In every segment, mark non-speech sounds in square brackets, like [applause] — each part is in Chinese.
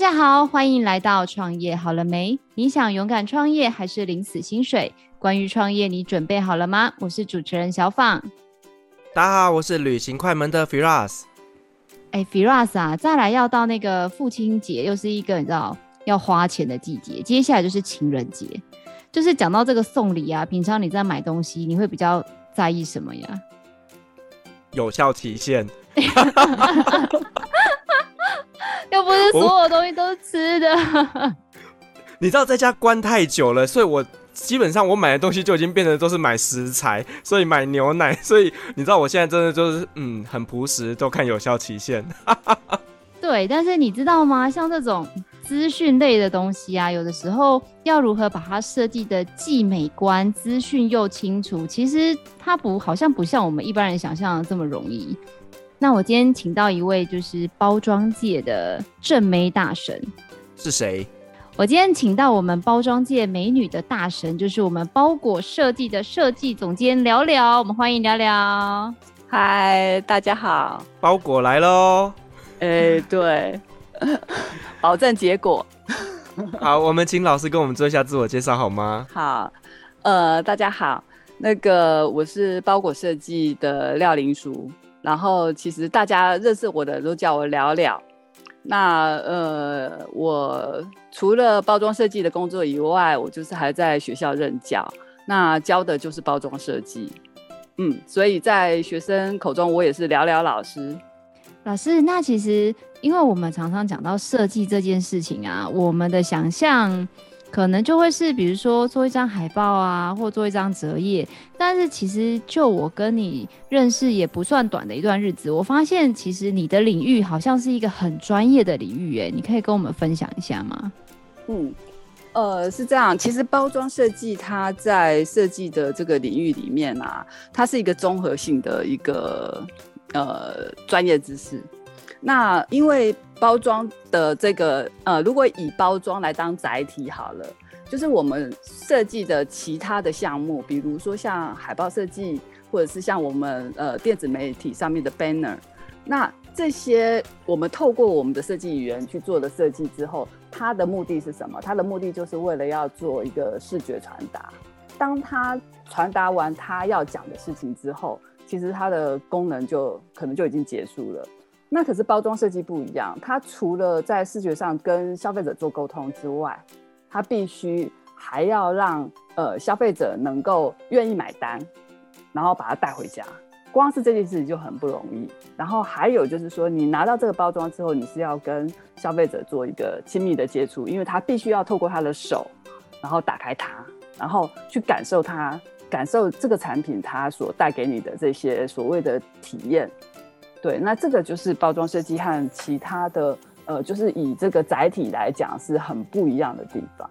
家好，欢迎来到创业好了没？你想勇敢创业还是领死薪水？关于创业，你准备好了吗？我是主持人小放。大家好，我是旅行快门的 Firas。哎，Firas 啊，再来要到那个父亲节，又是一个你知道要花钱的季节。接下来就是情人节，就是讲到这个送礼啊，平常你在买东西，你会比较在意什么呀？有效期限。[laughs] 又不是所有东西都是吃的。[laughs] 你知道在家关太久了，所以我基本上我买的东西就已经变成都是买食材，所以买牛奶，所以你知道我现在真的就是嗯很朴实，都看有效期限。[laughs] 对，但是你知道吗？像这种资讯类的东西啊，有的时候要如何把它设计的既美观，资讯又清楚，其实它不好像不像我们一般人想象的这么容易。那我今天请到一位就是包装界的正妹大神，是谁？我今天请到我们包装界美女的大神，就是我们包裹设计的设计总监聊聊。我们欢迎聊聊。嗨，大家好，包裹来喽！哎、欸，对，保证结果。好，我们请老师跟我们做一下自我介绍好吗？好，呃，大家好，那个我是包裹设计的廖林淑。然后其实大家认识我的都叫我聊聊。那呃，我除了包装设计的工作以外，我就是还在学校任教。那教的就是包装设计。嗯，所以在学生口中，我也是聊聊老师。老师，那其实因为我们常常讲到设计这件事情啊，我们的想象。可能就会是，比如说做一张海报啊，或做一张折页。但是其实就我跟你认识也不算短的一段日子，我发现其实你的领域好像是一个很专业的领域，哎，你可以跟我们分享一下吗？嗯，呃，是这样，其实包装设计它在设计的这个领域里面啊，它是一个综合性的一个呃专业知识。那因为包装的这个呃，如果以包装来当载体好了，就是我们设计的其他的项目，比如说像海报设计，或者是像我们呃电子媒体上面的 banner，那这些我们透过我们的设计语言去做的设计之后，它的目的是什么？它的目的就是为了要做一个视觉传达。当它传达完它要讲的事情之后，其实它的功能就可能就已经结束了。那可是包装设计不一样，它除了在视觉上跟消费者做沟通之外，它必须还要让呃消费者能够愿意买单，然后把它带回家。光是这件事情就很不容易。然后还有就是说，你拿到这个包装之后，你是要跟消费者做一个亲密的接触，因为他必须要透过他的手，然后打开它，然后去感受它，感受这个产品它所带给你的这些所谓的体验。对，那这个就是包装设计和其他的，呃，就是以这个载体来讲是很不一样的地方。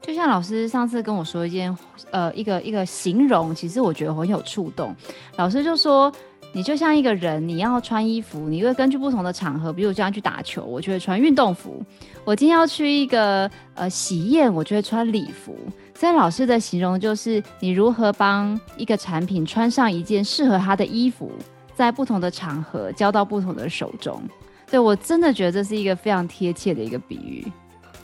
就像老师上次跟我说一件，呃，一个一个形容，其实我觉得很有触动。老师就说，你就像一个人，你要穿衣服，你会根据不同的场合，比如这样去打球，我就会穿运动服；我今天要去一个呃喜宴，我就会穿礼服。所以老师的形容就是，你如何帮一个产品穿上一件适合他的衣服。在不同的场合交到不同的手中，对，我真的觉得这是一个非常贴切的一个比喻。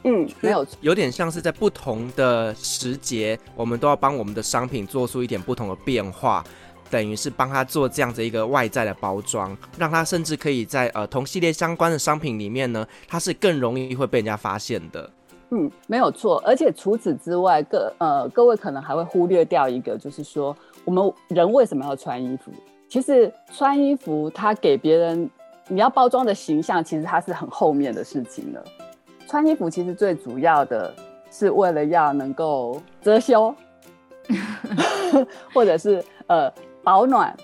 嗯，没有，有点像是在不同的时节，我们都要帮我们的商品做出一点不同的变化，等于是帮他做这样子一个外在的包装，让他甚至可以在呃同系列相关的商品里面呢，它是更容易会被人家发现的。嗯，没有错。而且除此之外，各呃各位可能还会忽略掉一个，就是说我们人为什么要穿衣服？其实穿衣服，它给别人你要包装的形象，其实它是很后面的事情了。穿衣服其实最主要的是为了要能够遮羞，[laughs] 或者是呃保暖，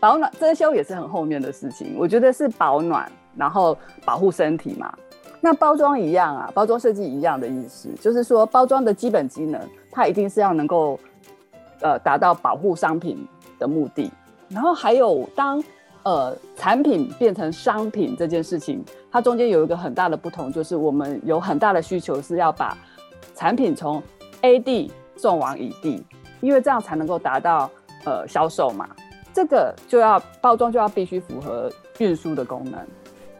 保暖遮羞也是很后面的事情。我觉得是保暖，然后保护身体嘛。那包装一样啊，包装设计一样的意思，就是说包装的基本机能，它一定是要能够呃达到保护商品的目的。然后还有当，呃，产品变成商品这件事情，它中间有一个很大的不同，就是我们有很大的需求是要把产品从 A 地送往乙地，因为这样才能够达到呃销售嘛。这个就要包装就要必须符合运输的功能。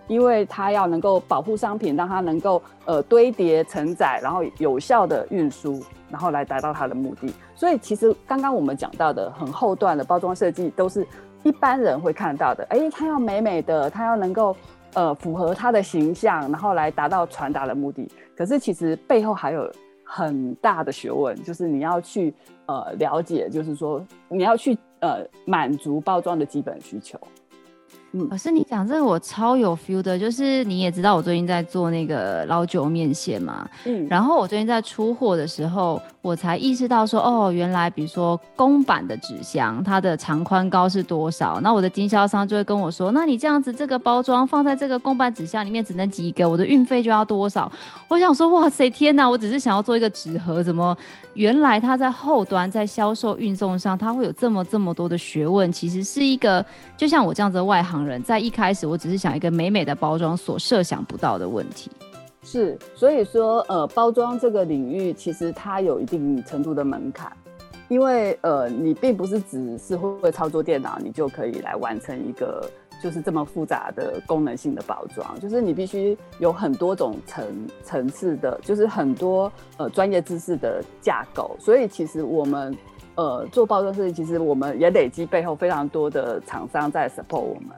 因为它要能够保护商品，让它能够呃堆叠承载，然后有效的运输，然后来达到它的目的。所以其实刚刚我们讲到的很后段的包装设计，都是一般人会看到的。哎，它要美美的，它要能够呃符合它的形象，然后来达到传达的目的。可是其实背后还有很大的学问，就是你要去呃了解，就是说你要去呃满足包装的基本需求。可是你讲这个我超有 feel 的，就是你也知道我最近在做那个老酒面线嘛，嗯，然后我最近在出货的时候，我才意识到说，哦，原来比如说公版的纸箱，它的长宽高是多少？那我的经销商就会跟我说，那你这样子这个包装放在这个公版纸箱里面只能几个，我的运费就要多少？我想说，哇塞，天哪！我只是想要做一个纸盒，怎么原来它在后端在销售运送上，它会有这么这么多的学问？其实是一个就像我这样子的外行人，在一开始我只是想一个美美的包装所设想不到的问题。是，所以说呃，包装这个领域其实它有一定程度的门槛，因为呃，你并不是只是会操作电脑，你就可以来完成一个。就是这么复杂的功能性的包装，就是你必须有很多种层层次的，就是很多呃专业知识的架构。所以其实我们呃做包装设计，其实我们也累积背后非常多的厂商在 support 我们，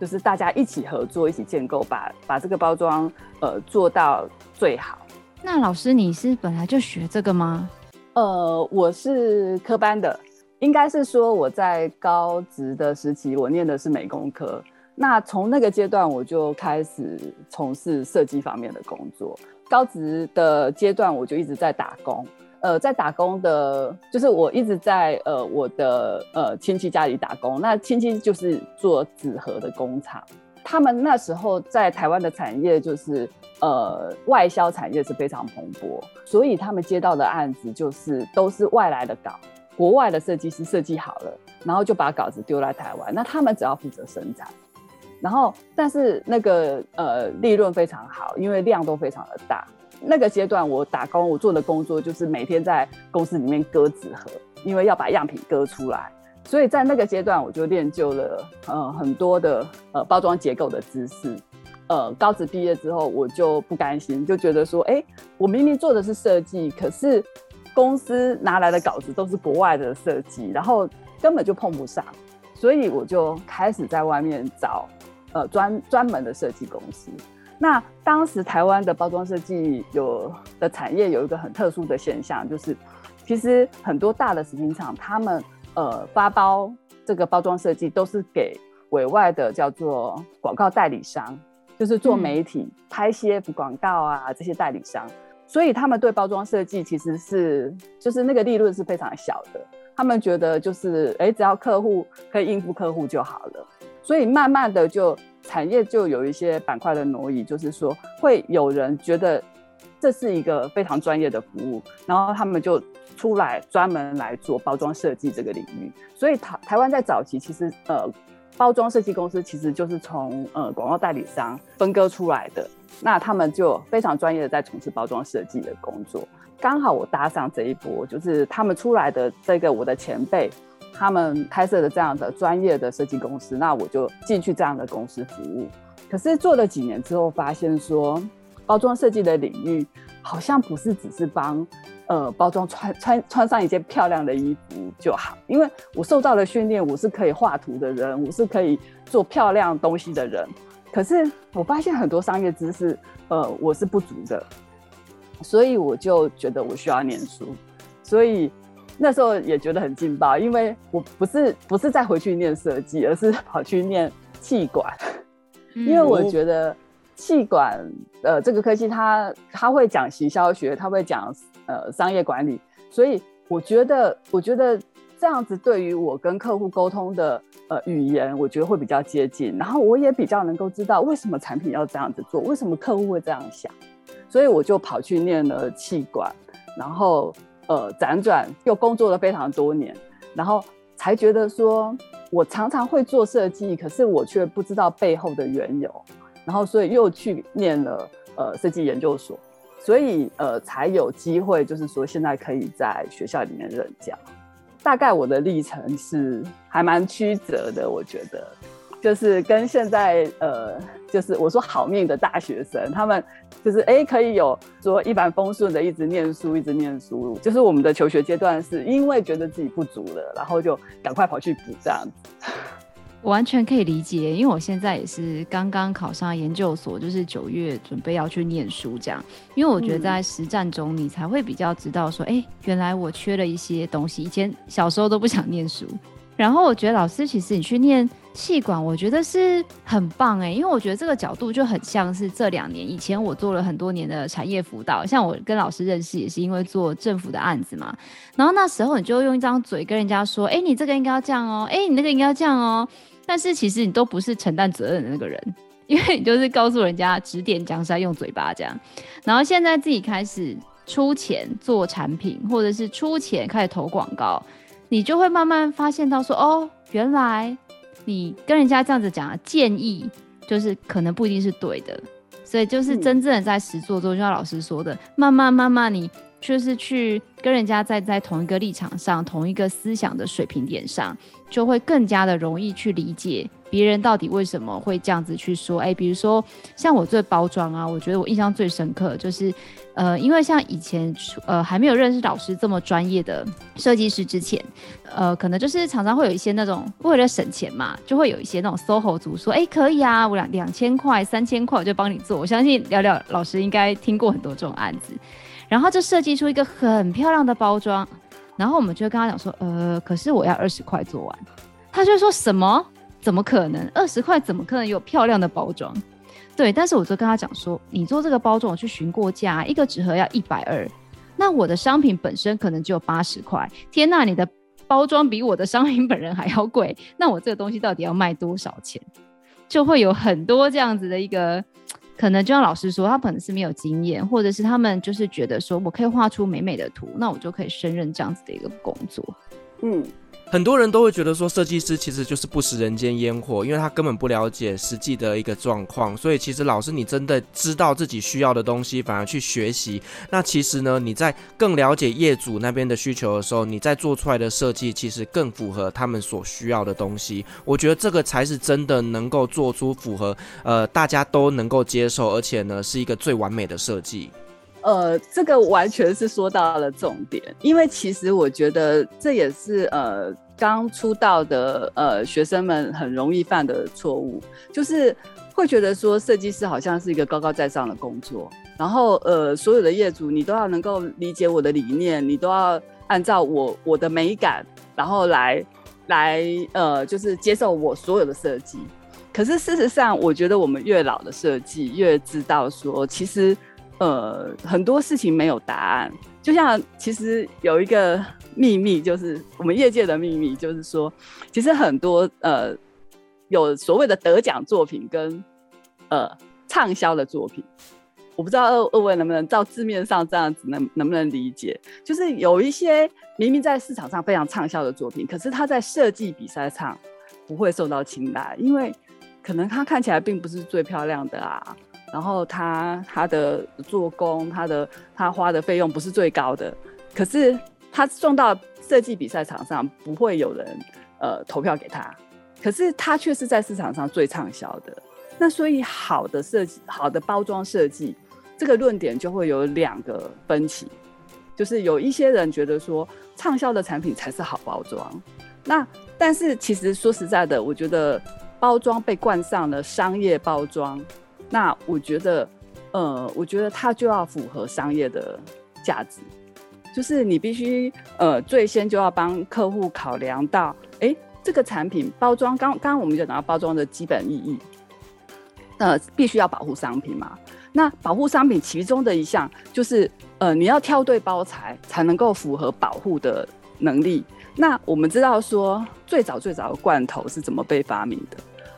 就是大家一起合作，一起建构，把把这个包装呃做到最好。那老师，你是本来就学这个吗？呃，我是科班的。应该是说我在高职的时期，我念的是美工科。那从那个阶段，我就开始从事设计方面的工作。高职的阶段，我就一直在打工。呃，在打工的，就是我一直在呃我的呃亲戚家里打工。那亲戚就是做纸盒的工厂。他们那时候在台湾的产业，就是呃外销产业是非常蓬勃，所以他们接到的案子就是都是外来的稿。国外的设计师设计好了，然后就把稿子丢来台湾，那他们只要负责生产，然后但是那个呃利润非常好，因为量都非常的大。那个阶段我打工，我做的工作就是每天在公司里面割纸盒，因为要把样品割出来，所以在那个阶段我就练就了呃很多的呃包装结构的知识。呃，高职毕业之后我就不甘心，就觉得说，哎，我明明做的是设计，可是。公司拿来的稿子都是国外的设计，然后根本就碰不上，所以我就开始在外面找呃专专门的设计公司。那当时台湾的包装设计有的产业有一个很特殊的现象，就是其实很多大的食品厂，他们呃发包这个包装设计都是给委外的叫做广告代理商，就是做媒体、拍 CF 广告啊这些代理商。所以他们对包装设计其实是，就是那个利润是非常小的。他们觉得就是，哎，只要客户可以应付客户就好了。所以慢慢的就产业就有一些板块的挪移，就是说会有人觉得这是一个非常专业的服务，然后他们就出来专门来做包装设计这个领域。所以台台湾在早期其实呃。包装设计公司其实就是从呃广告代理商分割出来的，那他们就非常专业的在从事包装设计的工作。刚好我搭上这一波，就是他们出来的这个我的前辈，他们开设的这样的专业的设计公司，那我就进去这样的公司服务。可是做了几年之后，发现说包装设计的领域好像不是只是帮。呃，包装穿穿穿上一件漂亮的衣服就好，因为我受到了训练，我是可以画图的人，我是可以做漂亮东西的人。可是我发现很多商业知识，呃，我是不足的，所以我就觉得我需要念书。所以那时候也觉得很劲爆，因为我不是不是再回去念设计，而是 [laughs] 跑去念气管，因为我觉得气管呃这个科技它它会讲行销学，它会讲。呃，商业管理，所以我觉得，我觉得这样子对于我跟客户沟通的呃语言，我觉得会比较接近，然后我也比较能够知道为什么产品要这样子做，为什么客户会这样想，所以我就跑去念了气管，然后呃辗转又工作了非常多年，然后才觉得说我常常会做设计，可是我却不知道背后的缘由，然后所以又去念了呃设计研究所。所以，呃，才有机会，就是说，现在可以在学校里面任教。大概我的历程是还蛮曲折的，我觉得，就是跟现在呃就是我说好命的大学生，他们就是哎、欸、可以有说一帆风顺的一直念书，一直念书。就是我们的求学阶段是因为觉得自己不足了，然后就赶快跑去补这样子。我 [laughs] 完全可以理解，因为我现在也是刚刚考上研究所，就是九月准备要去念书这样。因为我觉得在实战中，你才会比较知道说，哎、嗯欸，原来我缺了一些东西。以前小时候都不想念书。然后我觉得老师，其实你去念气管，我觉得是很棒哎、因为我觉得这个角度就很像是这两年以前我做了很多年的产业辅导，像我跟老师认识也是因为做政府的案子嘛。然后那时候你就用一张嘴跟人家说，哎，你这个应该要这样哦，哎，你那个应该要这样哦。但是其实你都不是承担责任的那个人，因为你就是告诉人家指点江山用嘴巴这样。然后现在自己开始出钱做产品，或者是出钱开始投广告。你就会慢慢发现到说，哦，原来你跟人家这样子讲啊建议，就是可能不一定是对的，所以就是真正的在实做中，就像老师说的，慢慢慢慢，你就是去跟人家在在同一个立场上，同一个思想的水平点上，就会更加的容易去理解。别人到底为什么会这样子去说？哎、比如说像我做包装啊，我觉得我印象最深刻就是，呃，因为像以前呃还没有认识老师这么专业的设计师之前，呃，可能就是常常会有一些那种为了省钱嘛，就会有一些那种 SOHO 族说，哎、可以啊，我两两千块、三千块我就帮你做。我相信聊聊老师应该听过很多这种案子，然后就设计出一个很漂亮的包装，然后我们就跟他讲说，呃，可是我要二十块做完，他就说什么？怎么可能？二十块怎么可能有漂亮的包装？对，但是我就跟他讲说，你做这个包装，我去询过价，一个纸盒要一百二，那我的商品本身可能只有八十块。天呐，你的包装比我的商品本人还要贵，[laughs] 那我这个东西到底要卖多少钱？就会有很多这样子的一个可能，就像老师说，他可能是没有经验，或者是他们就是觉得说我可以画出美美的图，那我就可以胜任这样子的一个工作。嗯。很多人都会觉得说，设计师其实就是不食人间烟火，因为他根本不了解实际的一个状况。所以，其实老师你真的知道自己需要的东西，反而去学习。那其实呢，你在更了解业主那边的需求的时候，你在做出来的设计，其实更符合他们所需要的东西。我觉得这个才是真的能够做出符合呃大家都能够接受，而且呢是一个最完美的设计。呃，这个完全是说到了重点，因为其实我觉得这也是呃刚出道的呃学生们很容易犯的错误，就是会觉得说设计师好像是一个高高在上的工作，然后呃所有的业主你都要能够理解我的理念，你都要按照我我的美感，然后来来呃就是接受我所有的设计。可是事实上，我觉得我们越老的设计越知道说其实。呃，很多事情没有答案，就像其实有一个秘密，就是我们业界的秘密，就是说，其实很多呃有所谓的得奖作品跟呃畅销的作品，我不知道二二位能不能照字面上这样子能能不能理解，就是有一些明明在市场上非常畅销的作品，可是它在设计比赛上不会受到青睐，因为可能它看起来并不是最漂亮的啊。然后他他的做工，他的他花的费用不是最高的，可是他送到设计比赛场上，不会有人呃投票给他，可是他却是在市场上最畅销的。那所以好的设计，好的包装设计，这个论点就会有两个分歧，就是有一些人觉得说畅销的产品才是好包装，那但是其实说实在的，我觉得包装被冠上了商业包装。那我觉得，呃，我觉得它就要符合商业的价值，就是你必须，呃，最先就要帮客户考量到，哎、这个产品包装，刚刚刚我们就讲到包装的基本意义，呃，必须要保护商品嘛。那保护商品其中的一项就是，呃，你要挑对包材才能够符合保护的能力。那我们知道说，最早最早的罐头是怎么被发明的？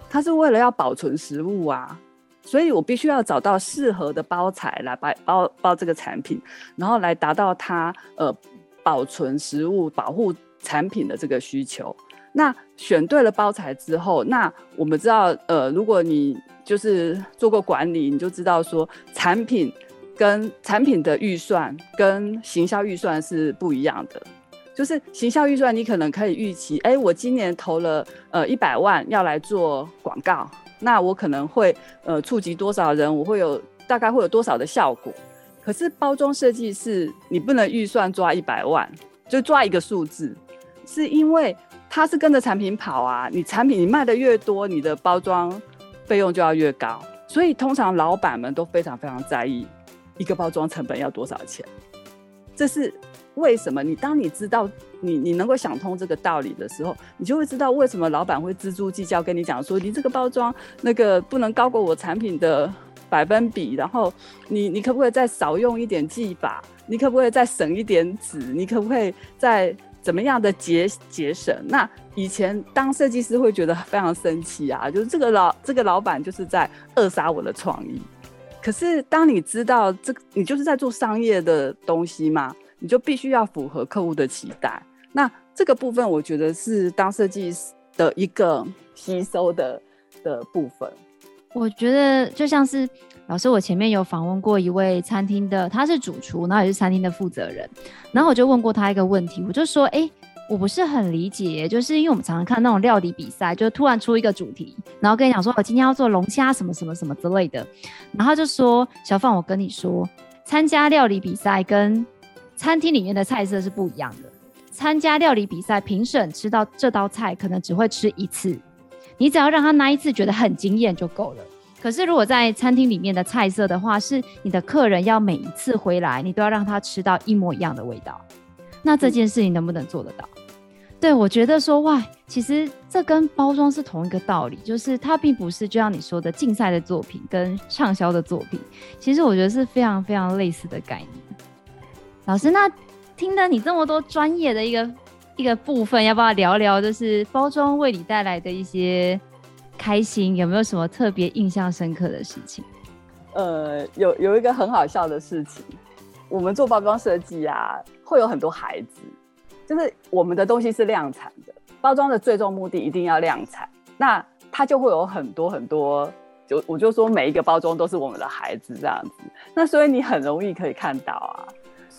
它是为了要保存食物啊。所以我必须要找到适合的包材来包包包这个产品，然后来达到它呃保存食物、保护产品的这个需求。那选对了包材之后，那我们知道呃，如果你就是做过管理，你就知道说产品跟产品的预算跟行销预算是不一样的。就是行销预算，你可能可以预期，哎，我今年投了呃一百万要来做广告。那我可能会呃触及多少人，我会有大概会有多少的效果。可是包装设计是你不能预算抓一百万，就抓一个数字，是因为它是跟着产品跑啊。你产品你卖的越多，你的包装费用就要越高。所以通常老板们都非常非常在意一个包装成本要多少钱。这是为什么？你当你知道你你能够想通这个道理的时候，你就会知道为什么老板会錙铢计较，跟你讲说你这个包装那个不能高过我产品的。百分比，然后你你可不可以再少用一点技法？你可不可以再省一点纸？你可不可以再怎么样的节节省？那以前当设计师会觉得非常生气啊，就是这个老这个老板就是在扼杀我的创意。可是当你知道这个，你就是在做商业的东西嘛，你就必须要符合客户的期待。那这个部分，我觉得是当设计师的一个吸收的的部分。我觉得就像是老师，我前面有访问过一位餐厅的，他是主厨，然后也是餐厅的负责人，然后我就问过他一个问题，我就说，哎，我不是很理解，就是因为我们常常看那种料理比赛，就突然出一个主题，然后跟你讲说，我今天要做龙虾什么什么什么之类的，然后就说，小范，我跟你说，参加料理比赛跟餐厅里面的菜色是不一样的，参加料理比赛，评审吃到这道菜可能只会吃一次。你只要让他那一次觉得很惊艳就够了。可是如果在餐厅里面的菜色的话，是你的客人要每一次回来，你都要让他吃到一模一样的味道。那这件事情能不能做得到？对，我觉得说哇，其实这跟包装是同一个道理，就是它并不是就像你说的竞赛的作品跟畅销的作品，其实我觉得是非常非常类似的概念。老师，那听了你这么多专业的一个。一个部分要不要聊聊？就是包装为你带来的一些开心，有没有什么特别印象深刻的事情？呃，有有一个很好笑的事情，我们做包装设计啊，会有很多孩子，就是我们的东西是量产的，包装的最终目的一定要量产，那它就会有很多很多，就我就说每一个包装都是我们的孩子这样子，那所以你很容易可以看到啊。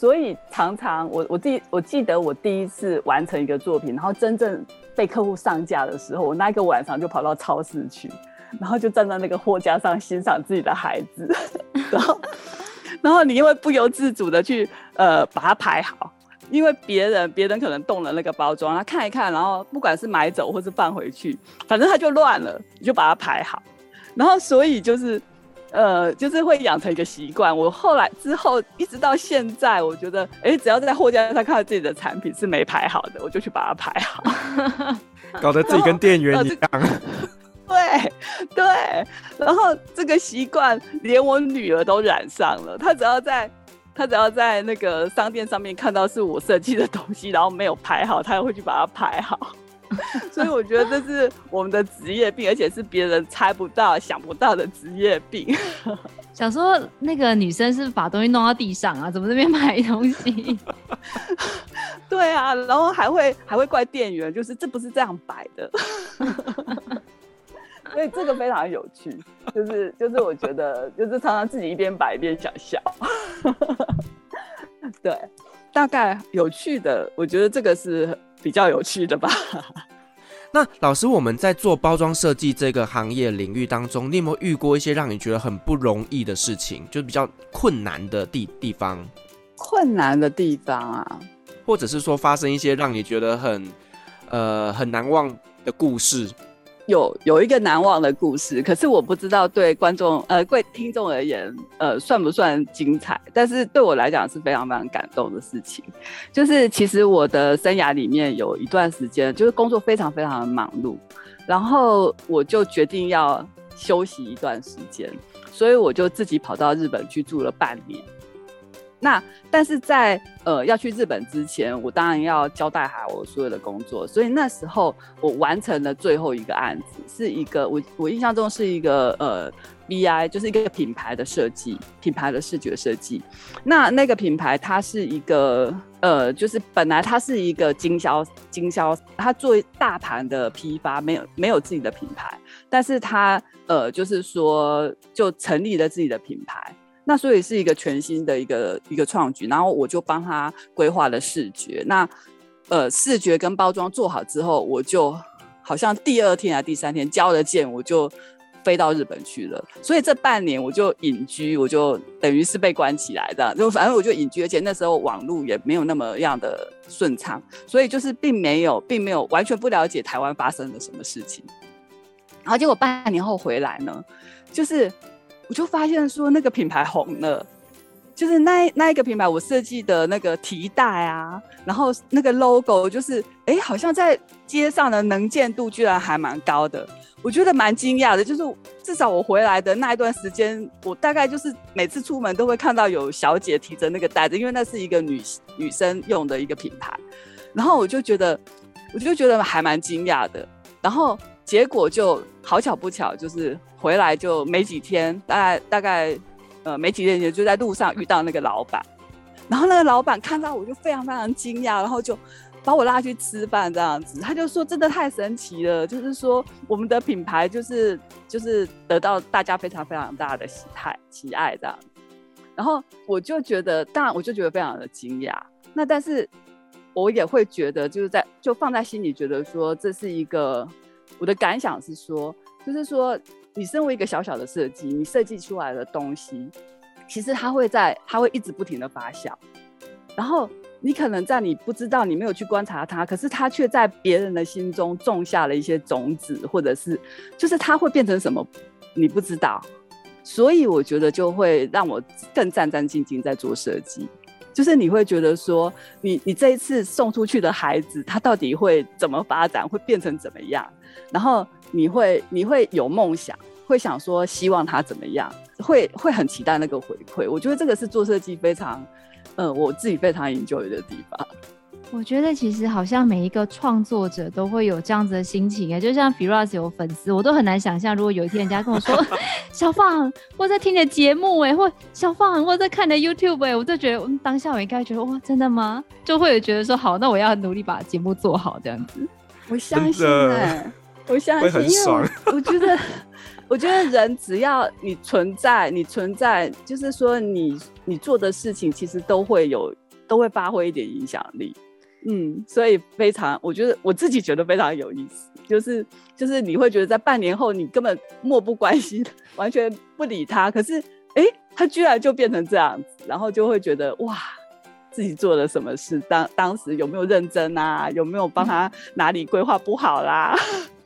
所以常常我我记我记得我第一次完成一个作品，然后真正被客户上架的时候，我那一个晚上就跑到超市去，然后就站在那个货架上欣赏自己的孩子，[laughs] 然后然后你因为不由自主的去呃把它排好，因为别人别人可能动了那个包装，他看一看，然后不管是买走或是放回去，反正他就乱了，你就把它排好，然后所以就是。呃，就是会养成一个习惯。我后来之后一直到现在，我觉得，哎，只要在货架上看到自己的产品是没排好的，我就去把它排好，[laughs] 搞得自己跟店员一样。对对，然后这个习惯连我女儿都染上了。她只要在，她只要在那个商店上面看到是我设计的东西，然后没有排好，她也会去把它排好。[laughs] 所以我觉得这是我们的职业病，而且是别人猜不到、想不到的职业病。[laughs] 想说那个女生是是把东西弄到地上啊？怎么这边买东西？[laughs] 对啊，然后还会还会怪店员，就是这不是这样摆的。所以这个非常有趣，就是就是我觉得就是常常自己一边摆一边想笑。对，大概有趣的，我觉得这个是。比较有趣的吧。[laughs] 那老师，我们在做包装设计这个行业领域当中，你有没有遇过一些让你觉得很不容易的事情，就是比较困难的地地方？困难的地方啊，或者是说发生一些让你觉得很呃很难忘的故事？有有一个难忘的故事，可是我不知道对观众呃对听众而言呃算不算精彩，但是对我来讲是非常非常感动的事情。就是其实我的生涯里面有一段时间，就是工作非常非常的忙碌，然后我就决定要休息一段时间，所以我就自己跑到日本去住了半年。那但是在呃要去日本之前，我当然要交代好我所有的工作，所以那时候我完成了最后一个案子，是一个我我印象中是一个呃 BI，就是一个品牌的设计，品牌的视觉设计。那那个品牌它是一个呃，就是本来它是一个经销经销，它作为大盘的批发，没有没有自己的品牌，但是它呃就是说就成立了自己的品牌。那所以是一个全新的一个一个创举，然后我就帮他规划了视觉。那呃，视觉跟包装做好之后，我就好像第二天还第三天交了件，我就飞到日本去了。所以这半年我就隐居，我就等于是被关起来的，就反正我就隐居，而且那时候网络也没有那么样的顺畅，所以就是并没有，并没有完全不了解台湾发生了什么事情。然后结果半年后回来呢，就是我就发现说那个品牌红了。就是那那一个品牌，我设计的那个提袋啊，然后那个 logo 就是，哎、好像在街上的能见度居然还蛮高的，我觉得蛮惊讶的。就是至少我回来的那一段时间，我大概就是每次出门都会看到有小姐提着那个袋子，因为那是一个女女生用的一个品牌，然后我就觉得，我就觉得还蛮惊讶的。然后结果就好巧不巧，就是回来就没几天，大概大概。呃，没几天就在路上遇到那个老板，然后那个老板看到我就非常非常惊讶，然后就把我拉去吃饭这样子。他就说：“真的太神奇了，就是说我们的品牌就是就是得到大家非常非常大的喜爱喜爱这样。”然后我就觉得，当然我就觉得非常的惊讶。那但是我也会觉得，就是在就放在心里，觉得说这是一个我的感想是说，就是说。你身为一个小小的设计，你设计出来的东西，其实它会在，它会一直不停的发酵。然后你可能在你不知道，你没有去观察它，可是它却在别人的心中种下了一些种子，或者是，就是它会变成什么，你不知道。所以我觉得就会让我更战战兢兢在做设计，就是你会觉得说，你你这一次送出去的孩子，他到底会怎么发展，会变成怎么样？然后。你会你会有梦想，会想说希望他怎么样，会会很期待那个回馈。我觉得这个是做设计非常，呃，我自己非常 enjoy 的地方。我觉得其实好像每一个创作者都会有这样子的心情哎，就像 Firas 有粉丝，我都很难想象，如果有一天人家跟我说 [laughs] 小放我在听你的节目哎，或小放我在看你的 YouTube 哎，我就觉得当下我应该觉得哇，真的吗？就会有觉得说好，那我要努力把节目做好这样子。我相信哎。我相信，因为我，我觉得，[laughs] 我觉得人只要你存在，你存在，就是说你你做的事情，其实都会有，都会发挥一点影响力。嗯，所以非常，我觉得我自己觉得非常有意思，就是就是你会觉得在半年后，你根本漠不关心，完全不理他，可是哎，他居然就变成这样子，然后就会觉得哇，自己做了什么事，当当时有没有认真啊？有没有帮他哪里规划不好啦？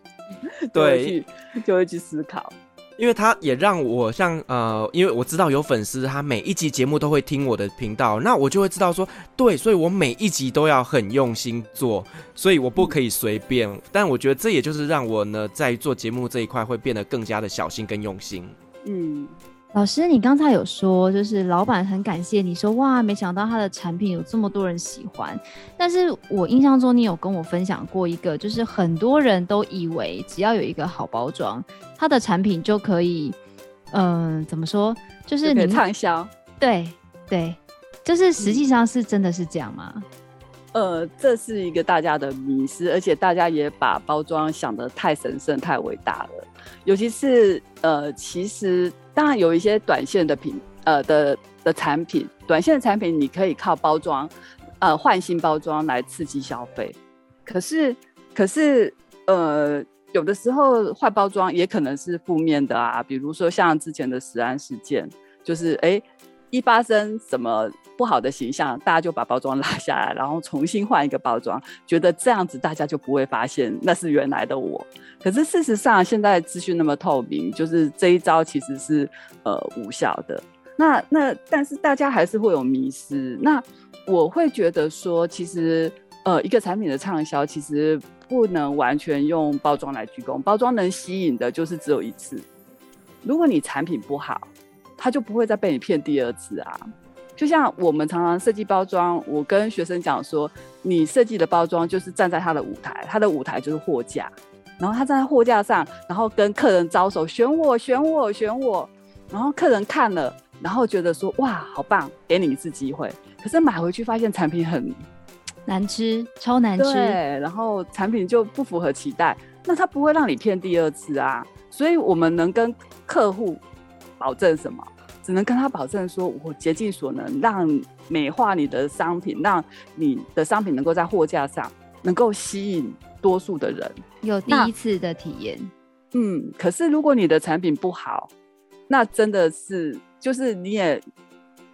[laughs] 对，就会去思考，因为他也让我像呃，因为我知道有粉丝，他每一集节目都会听我的频道，那我就会知道说，对，所以我每一集都要很用心做，所以我不可以随便。嗯、但我觉得这也就是让我呢，在做节目这一块会变得更加的小心跟用心。嗯。老师，你刚才有说，就是老板很感谢你说，哇，没想到他的产品有这么多人喜欢。但是我印象中，你有跟我分享过一个，就是很多人都以为只要有一个好包装，他的产品就可以，嗯、呃，怎么说，就是你畅销。对对，就是实际上是真的是这样吗？呃，这是一个大家的迷思，而且大家也把包装想得太神圣、太伟大了，尤其是呃，其实。当然有一些短线的品，呃的的产品，短线的产品你可以靠包装，呃换新包装来刺激消费。可是，可是，呃，有的时候坏包装也可能是负面的啊，比如说像之前的食安事件，就是哎。一发生什么不好的形象，大家就把包装 [laughs] 拉下来，然后重新换一个包装，觉得这样子大家就不会发现那是原来的我。可是事实上，现在资讯那么透明，就是这一招其实是呃无效的。那那但是大家还是会有迷失。那我会觉得说，其实呃一个产品的畅销，其实不能完全用包装来居功。包装能吸引的就是只有一次。如果你产品不好，他就不会再被你骗第二次啊！就像我们常常设计包装，我跟学生讲说，你设计的包装就是站在他的舞台，他的舞台就是货架，然后他站在货架上，然后跟客人招手，选我，选我，选我，然后客人看了，然后觉得说哇，好棒，给你一次机会。可是买回去发现产品很难吃，超难吃，对，然后产品就不符合期待，那他不会让你骗第二次啊！所以我们能跟客户。保证什么？只能跟他保证说，我竭尽所能让美化你的商品，让你的商品能够在货架上能够吸引多数的人，有第一次的体验。嗯，可是如果你的产品不好，那真的是就是你也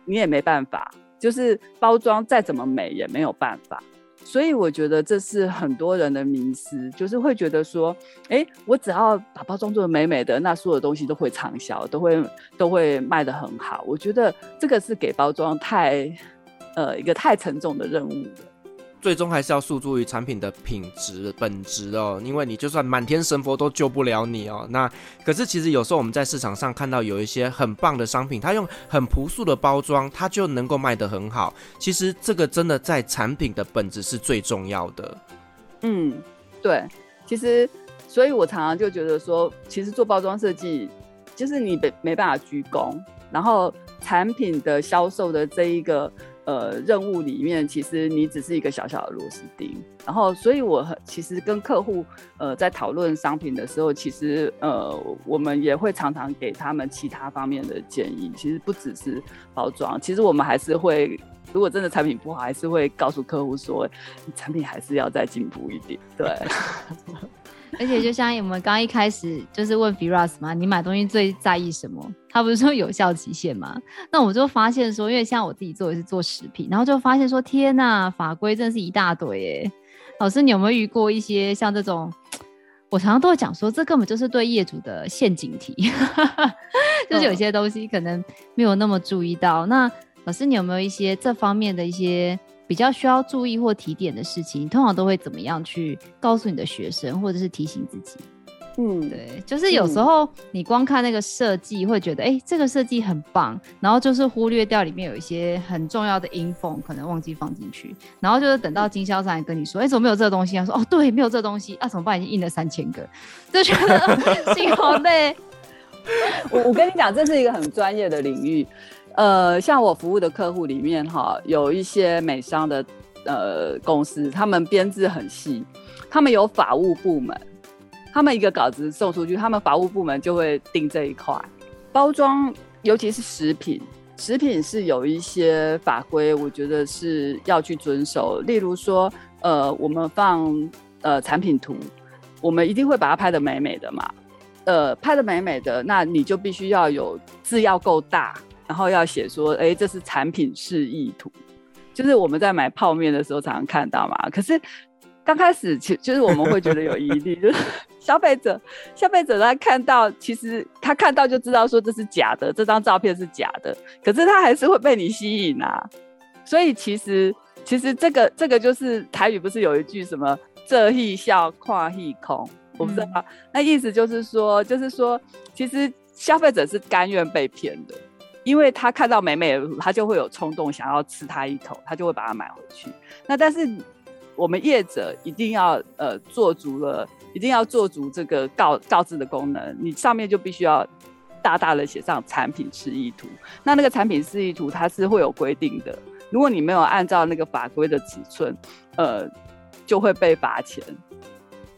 你也没办法，就是包装再怎么美也没有办法。所以我觉得这是很多人的迷思，就是会觉得说，哎，我只要把包装做得美美的，那所有东西都会畅销，都会都会卖得很好。我觉得这个是给包装太，呃，一个太沉重的任务了。最终还是要诉诸于产品的品质本质哦，因为你就算满天神佛都救不了你哦。那可是其实有时候我们在市场上看到有一些很棒的商品，它用很朴素的包装，它就能够卖得很好。其实这个真的在产品的本质是最重要的。嗯，对，其实所以我常常就觉得说，其实做包装设计就是你没没办法鞠躬，然后产品的销售的这一个。呃，任务里面其实你只是一个小小的螺丝钉，然后，所以我其实跟客户呃在讨论商品的时候，其实呃我们也会常常给他们其他方面的建议。其实不只是包装，其实我们还是会，如果真的产品不好，还是会告诉客户说，产品还是要再进步一点。对。[laughs] [laughs] 而且就像我们刚刚一开始就是问 Firas 嘛，你买东西最在意什么？他不是说有效期限吗？那我就发现说，因为像我自己做也是做食品，然后就发现说，天呐，法规真的是一大堆耶。老师，你有没有遇过一些像这种？我常常都会讲说，这根本就是对业主的陷阱题，[laughs] 就是有些东西可能没有那么注意到。那老师，你有没有一些这方面的一些？比较需要注意或提点的事情，你通常都会怎么样去告诉你的学生，或者是提醒自己？嗯，对，就是有时候你光看那个设计，会觉得哎、嗯欸，这个设计很棒，然后就是忽略掉里面有一些很重要的 info，可能忘记放进去，然后就是等到经销商来跟你说，哎、欸，怎么没有这个东西？他说，哦，对，没有这个东西，啊，怎么办？已经印了三千个，就觉得 [laughs] 心好累。[laughs] 我我跟你讲，这是一个很专业的领域。呃，像我服务的客户里面哈，有一些美商的呃公司，他们编制很细，他们有法务部门，他们一个稿子送出去，他们法务部门就会盯这一块。包装，尤其是食品，食品是有一些法规，我觉得是要去遵守。例如说，呃，我们放呃产品图，我们一定会把它拍得美美的嘛，呃，拍得美美的，那你就必须要有字要够大。然后要写说，哎，这是产品示意图，就是我们在买泡面的时候常常看到嘛。可是刚开始，其就是我们会觉得有疑虑，就是 [laughs] 消费者，消费者他看到，其实他看到就知道说这是假的，这张照片是假的，可是他还是会被你吸引啊。所以其实，其实这个这个就是台语不是有一句什么“这一笑，跨一空”，我不知道，嗯、那意思就是说，就是说，其实消费者是甘愿被骗的。因为他看到美美，他就会有冲动想要吃它一口，他就会把它买回去。那但是我们业者一定要呃做足了，一定要做足这个告告知的功能。你上面就必须要大大的写上产品示意图。那那个产品示意图它是会有规定的，如果你没有按照那个法规的尺寸，呃，就会被罚钱。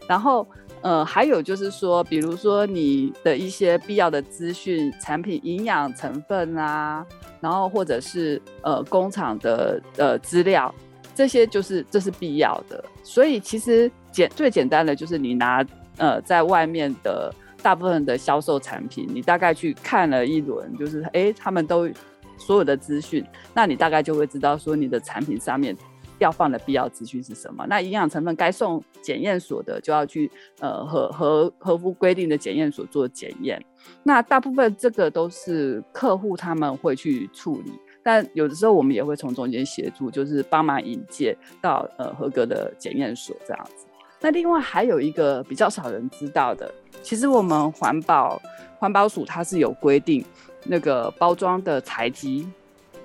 然后。呃，还有就是说，比如说你的一些必要的资讯、产品营养成分啊，然后或者是呃工厂的呃资料，这些就是这是必要的。所以其实简最简单的就是你拿呃在外面的大部分的销售产品，你大概去看了一轮，就是哎他们都所有的资讯，那你大概就会知道说你的产品上面。要放的必要资讯是什么？那营养成分该送检验所的，就要去呃合合合乎规定的检验所做检验。那大部分这个都是客户他们会去处理，但有的时候我们也会从中间协助，就是帮忙引荐到呃合格的检验所这样子。那另外还有一个比较少人知道的，其实我们环保环保署它是有规定那个包装的材质，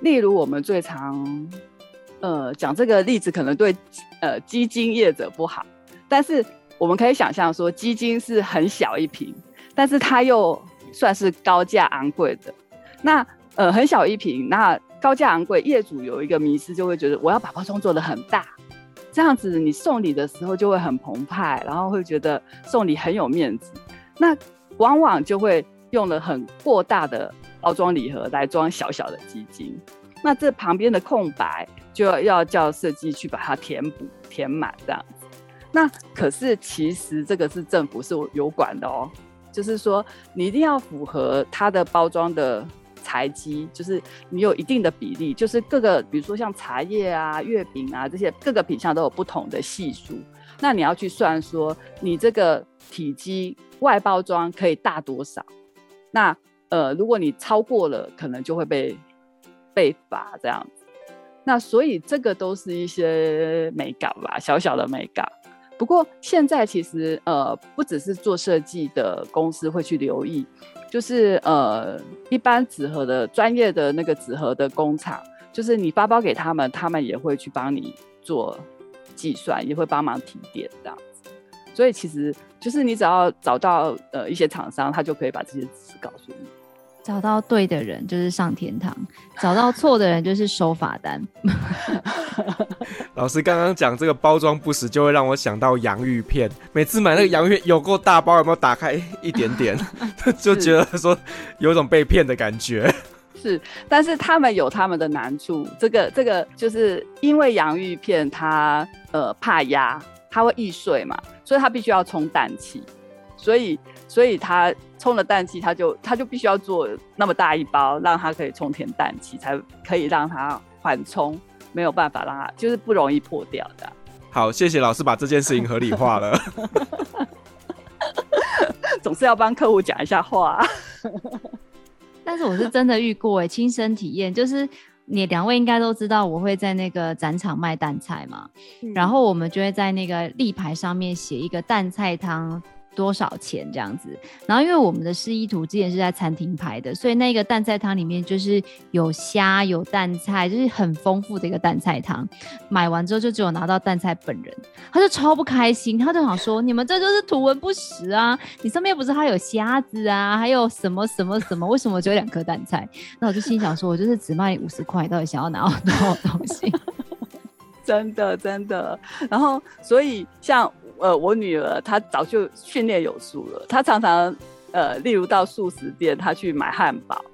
例如我们最常。呃，讲这个例子可能对呃基金业者不好，但是我们可以想象说，基金是很小一瓶，但是它又算是高价昂贵的。那呃很小一瓶，那高价昂贵，业主有一个迷思，就会觉得我要把包装做得很大，这样子你送礼的时候就会很澎湃，然后会觉得送礼很有面子。那往往就会用了很过大的包装礼盒来装小小的基金。那这旁边的空白就要要叫设计去把它填补填满这样。那可是其实这个是政府是有管的哦，就是说你一定要符合它的包装的材积，就是你有一定的比例，就是各个，比如说像茶叶啊、月饼啊这些各个品项都有不同的系数，那你要去算说你这个体积外包装可以大多少，那呃，如果你超过了，可能就会被被罚这样子。那所以这个都是一些美感吧，小小的美感。不过现在其实呃，不只是做设计的公司会去留意，就是呃，一般纸盒的专业的那个纸盒的工厂，就是你发包给他们，他们也会去帮你做计算，也会帮忙提点这样子。所以其实就是你只要找到呃一些厂商，他就可以把这些知识告诉你。找到对的人就是上天堂，找到错的人就是收罚单。[laughs] 老师刚刚讲这个包装不实，就会让我想到洋芋片。每次买那个洋芋片有够大包，有没有打开一点点，[laughs] 就觉得说有种被骗的感觉。[laughs] 是，但是他们有他们的难处。这个这个就是因为洋芋片它呃怕压，它会易碎嘛，所以它必须要充氮气，所以所以它。充了氮气，它就它就必须要做那么大一包，让它可以充填氮气，才可以让它缓冲，没有办法让它就是不容易破掉的。好，谢谢老师把这件事情合理化了。[laughs] [laughs] 总是要帮客户讲一下话。但是我是真的遇过哎，亲身体验，就是你两位应该都知道，我会在那个展场卖蛋菜嘛，嗯、然后我们就会在那个立牌上面写一个蛋菜汤。多少钱这样子？然后因为我们的示意图之前是在餐厅拍的，所以那个淡菜汤里面就是有虾、有淡菜，就是很丰富的一个淡菜汤。买完之后就只有拿到淡菜本人，他就超不开心，他就想说：“你们这就是图文不实啊！[laughs] 你上面不是还有虾子啊，还有什么什么什么？为什么只有两颗淡菜？”那我就心想说：“我就是只卖五十块，到底想要拿到多少东西？” [laughs] 真的真的。然后所以像。呃，我女儿她早就训练有素了。她常常呃，例如到素食店，她去买汉堡，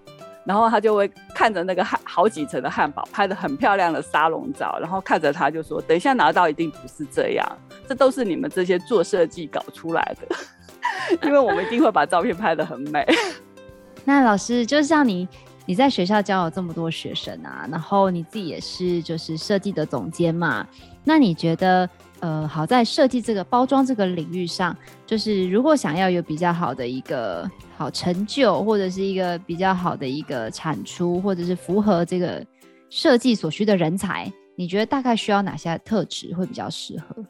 然后她就会看着那个汉好几层的汉堡，拍得很漂亮的沙龙照，然后看着她就说：“等一下拿到一定不是这样，这都是你们这些做设计搞出来的，[laughs] 因为我们一定会把照片拍得很美。[laughs] ”那老师，就像你你在学校教了这么多学生啊，然后你自己也是就是设计的总监嘛，那你觉得？呃，好在设计这个包装这个领域上，就是如果想要有比较好的一个好成就，或者是一个比较好的一个产出，或者是符合这个设计所需的人才，你觉得大概需要哪些特质会比较适合？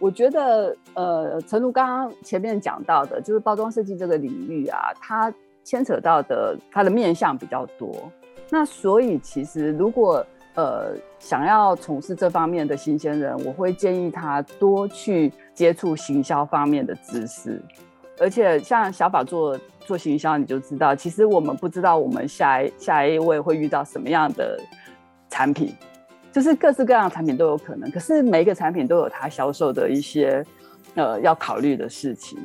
我觉得，呃，陈如刚刚前面讲到的，就是包装设计这个领域啊，它牵扯到的它的面向比较多，那所以其实如果呃，想要从事这方面的新鲜人，我会建议他多去接触行销方面的知识。而且像小法做做行销，你就知道，其实我们不知道我们下一下一位会遇到什么样的产品，就是各式各样的产品都有可能。可是每一个产品都有它销售的一些呃要考虑的事情。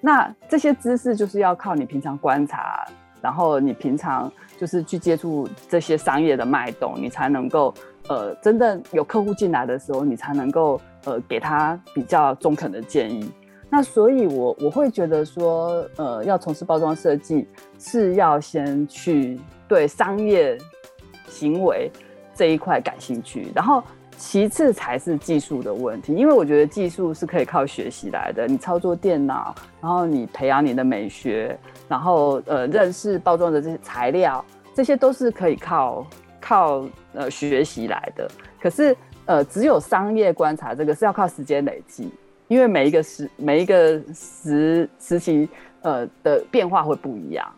那这些知识就是要靠你平常观察，然后你平常。就是去接触这些商业的脉动，你才能够呃，真的有客户进来的时候，你才能够呃，给他比较中肯的建议。那所以我，我我会觉得说，呃，要从事包装设计，是要先去对商业行为这一块感兴趣，然后其次才是技术的问题。因为我觉得技术是可以靠学习来的，你操作电脑，然后你培养你的美学。然后呃，认识包装的这些材料，这些都是可以靠靠呃学习来的。可是呃，只有商业观察这个是要靠时间累积，因为每一个时每一个时时期呃的变化会不一样。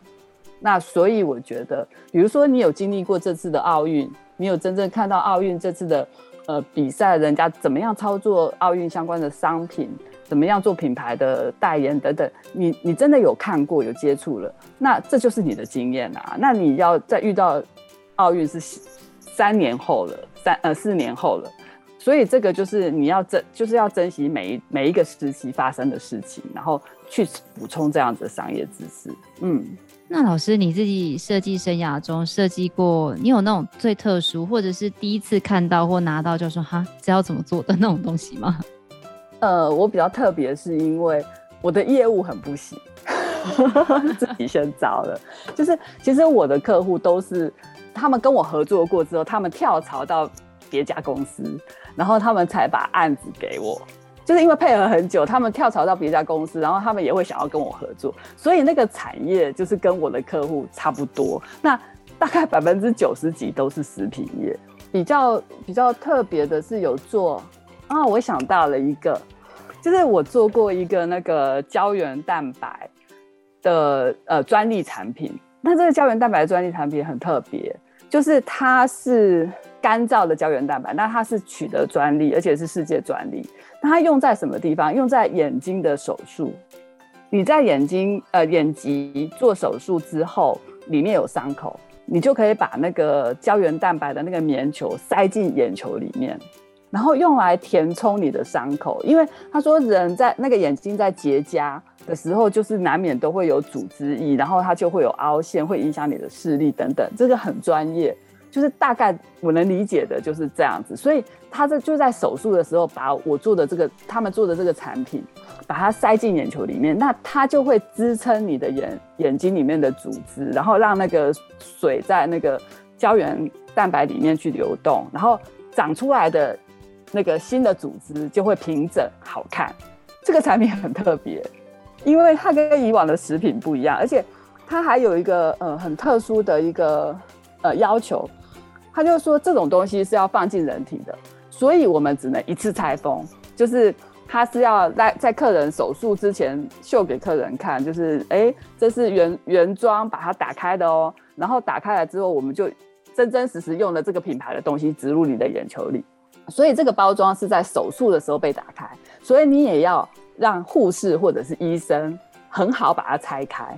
那所以我觉得，比如说你有经历过这次的奥运，你有真正看到奥运这次的呃比赛，人家怎么样操作奥运相关的商品。怎么样做品牌的代言等等，你你真的有看过有接触了，那这就是你的经验啊。那你要再遇到奥运是三年后了，三呃四年后了，所以这个就是你要珍就是要珍惜每一每一个时期发生的事情，然后去补充这样子的商业知识。嗯，那老师你自己设计生涯中设计过，你有那种最特殊或者是第一次看到或拿到就说哈这要怎么做的那种东西吗？[laughs] 呃，我比较特别，是因为我的业务很不行，[laughs] 自己先找了。就是其实我的客户都是他们跟我合作过之后，他们跳槽到别家公司，然后他们才把案子给我。就是因为配合很久，他们跳槽到别家公司，然后他们也会想要跟我合作，所以那个产业就是跟我的客户差不多。那 [laughs] 大概百分之九十几都是食品业。比较比较特别的是有做啊，我想到了一个，就是我做过一个那个胶原蛋白的呃专利产品。那这个胶原蛋白的专利产品很特别，就是它是干燥的胶原蛋白，那它是取得专利，而且是世界专利。它用在什么地方？用在眼睛的手术。你在眼睛呃眼疾做手术之后，里面有伤口，你就可以把那个胶原蛋白的那个棉球塞进眼球里面，然后用来填充你的伤口。因为他说人在那个眼睛在结痂的时候，就是难免都会有组织液，然后它就会有凹陷，会影响你的视力等等。这个很专业。就是大概我能理解的就是这样子，所以他这就在手术的时候把我做的这个，他们做的这个产品，把它塞进眼球里面，那它就会支撑你的眼眼睛里面的组织，然后让那个水在那个胶原蛋白里面去流动，然后长出来的那个新的组织就会平整好看。这个产品很特别，因为它跟以往的食品不一样，而且它还有一个呃很特殊的一个呃要求。他就说这种东西是要放进人体的，所以我们只能一次拆封，就是他是要在在客人手术之前秀给客人看，就是哎、这是原原装把它打开的哦，然后打开来之后，我们就真真实实用了这个品牌的东西植入你的眼球里，所以这个包装是在手术的时候被打开，所以你也要让护士或者是医生很好把它拆开，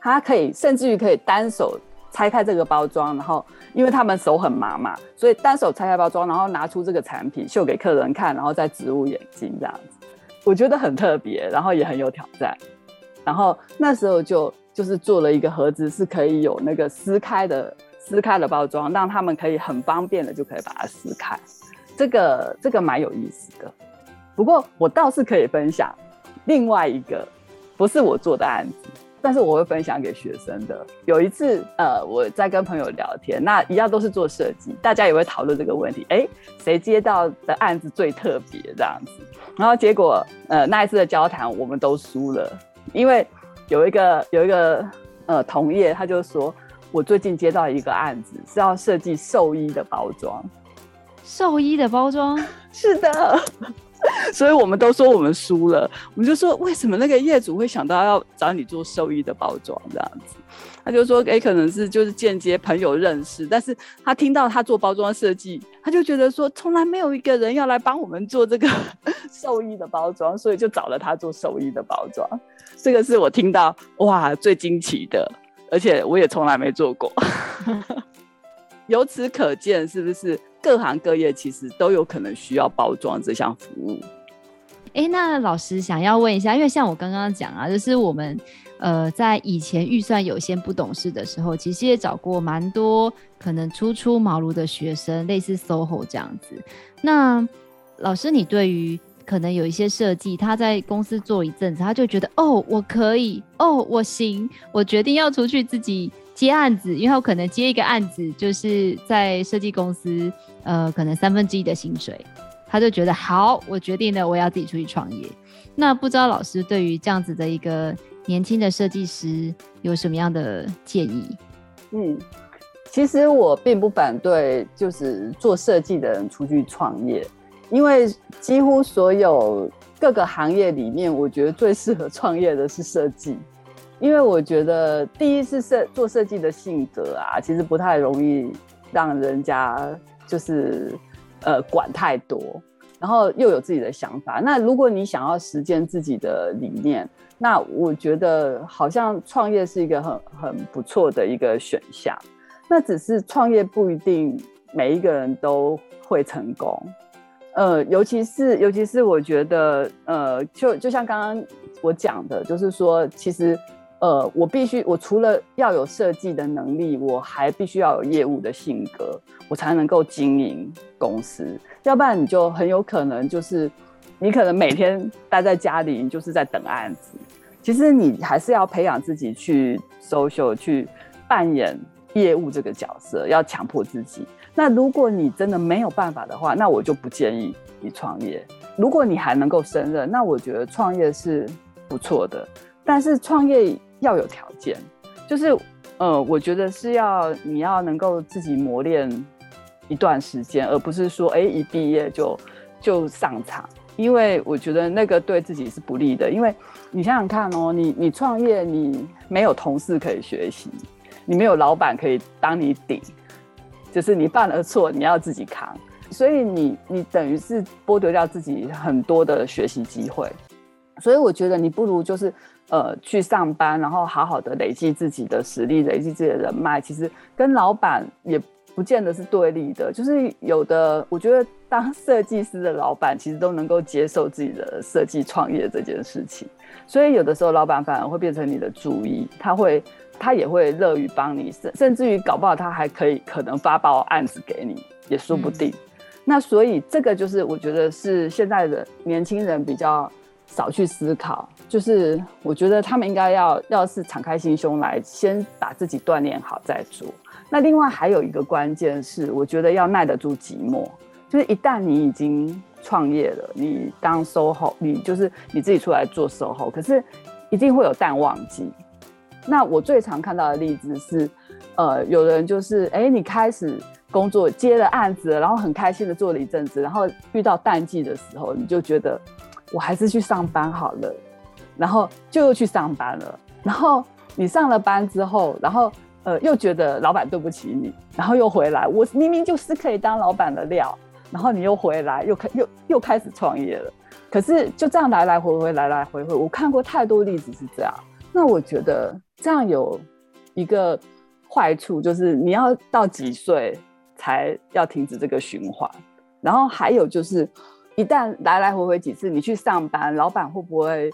他可以甚至于可以单手。拆开这个包装，然后因为他们手很麻嘛，所以单手拆开包装，然后拿出这个产品秀给客人看，然后再植入眼睛这样子，我觉得很特别，然后也很有挑战。然后那时候就就是做了一个盒子，是可以有那个撕开的撕开的包装，让他们可以很方便的就可以把它撕开。这个这个蛮有意思的。不过我倒是可以分享另外一个不是我做的案子。但是我会分享给学生的。有一次，呃，我在跟朋友聊天，那一样都是做设计，大家也会讨论这个问题。哎，谁接到的案子最特别这样子？然后结果，呃，那一次的交谈我们都输了，因为有一个有一个呃同业，他就说，我最近接到一个案子是要设计兽医的包装，兽医的包装，是的。[laughs] 所以我们都说我们输了，我们就说，为什么那个业主会想到要找你做兽医的包装这样子？他就说，哎，可能是就是间接朋友认识，但是他听到他做包装设计，他就觉得说，从来没有一个人要来帮我们做这个兽医的包装，所以就找了他做兽医的包装。这个是我听到哇最惊奇的，而且我也从来没做过。[laughs] 由此可见，是不是？各行各业其实都有可能需要包装这项服务。哎、那老师想要问一下，因为像我刚刚讲啊，就是我们呃在以前预算有限不懂事的时候，其实也找过蛮多可能初出茅庐的学生，类似 SOHO 这样子。那老师，你对于可能有一些设计，他在公司做一阵子，他就觉得哦，我可以，哦，我行，我决定要出去自己。接案子，因为我可能接一个案子，就是在设计公司，呃，可能三分之一的薪水，他就觉得好，我决定了，我要自己出去创业。那不知道老师对于这样子的一个年轻的设计师有什么样的建议？嗯，其实我并不反对，就是做设计的人出去创业，因为几乎所有各个行业里面，我觉得最适合创业的是设计。因为我觉得，第一是设做设计的性格啊，其实不太容易让人家就是呃管太多，然后又有自己的想法。那如果你想要实践自己的理念，那我觉得好像创业是一个很很不错的一个选项。那只是创业不一定每一个人都会成功，呃，尤其是尤其是我觉得，呃，就就像刚刚我讲的，就是说其实。呃，我必须，我除了要有设计的能力，我还必须要有业务的性格，我才能够经营公司。要不然，你就很有可能就是，你可能每天待在家里，你就是在等案子。其实你还是要培养自己去 social，去扮演业务这个角色，要强迫自己。那如果你真的没有办法的话，那我就不建议你创业。如果你还能够胜任，那我觉得创业是不错的。但是创业要有条件，就是呃，我觉得是要你要能够自己磨练一段时间，而不是说哎一毕业就就上场。因为我觉得那个对自己是不利的，因为你想想看哦，你你创业，你没有同事可以学习，你没有老板可以当你顶，就是你犯了错你要自己扛，所以你你等于是剥夺掉自己很多的学习机会，所以我觉得你不如就是呃去上班，然后好好的累积自己的实力，累积自己的人脉，其实跟老板也。不见得是对立的，就是有的。我觉得当设计师的老板，其实都能够接受自己的设计创业这件事情，所以有的时候老板反而会变成你的主意，他会，他也会乐于帮你，甚甚至于搞不好他还可以可能发包案子给你，也说不定。嗯。那所以这个就是我觉得是现在的年轻人比较少去思考，就是我觉得他们应该要要是敞开心胸来，先把自己锻炼好再做。那另外还有一个关键是，我觉得要耐得住寂寞。就是一旦你已经创业了，你当 SOHO，你就是你自己出来做 SOHO，可是一定会有淡旺季。那我最常看到的例子是，呃，有人就是，哎、你开始工作接了案子，然后很开心的做了一阵子，然后遇到淡季的时候，你就觉得我还是去上班好了，然后就又去上班了。然后你上了班之后，然后。呃，又觉得老板对不起你，然后又回来。我明明就是可以当老板的料，然后你又回来，又开又又开始创业了。可是就这样来来回回，来来回回，我看过太多例子是这样。那我觉得这样有一个坏处，就是你要到几岁才要停止这个循环。然后还有就是，一旦来来回回几次，你去上班，老板会不会？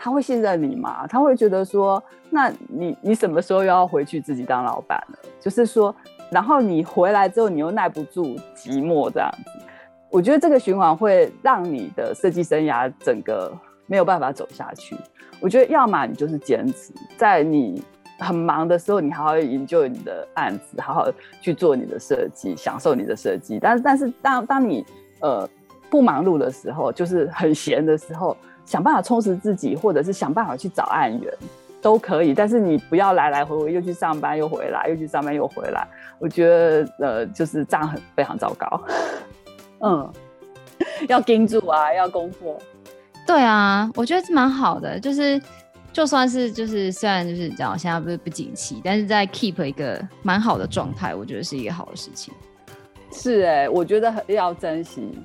他会信任你吗？他会觉得说，那你你什么时候又要回去自己当老板了？就是说，然后你回来之后，你又耐不住寂寞这样子。我觉得这个循环会让你的设计生涯整个没有办法走下去。我觉得要么你就是坚持，在你很忙的时候，你好好研究你的案子，好好去做你的设计，享受你的设计。但，但是当当你呃不忙碌的时候，就是很闲的时候。想办法充实自己，或者是想办法去找案源，都可以。但是你不要来来回回又去上班又回来，又去上班又回来。我觉得呃，就是这样很非常糟糕。[laughs] 嗯，要盯住啊，要工作。对啊，我觉得是蛮好的。就是就算是就是虽然就是这样，现在不是不景气，但是在 keep 一个蛮好的状态，我觉得是一个好的事情。是哎、欸，我觉得很要珍惜。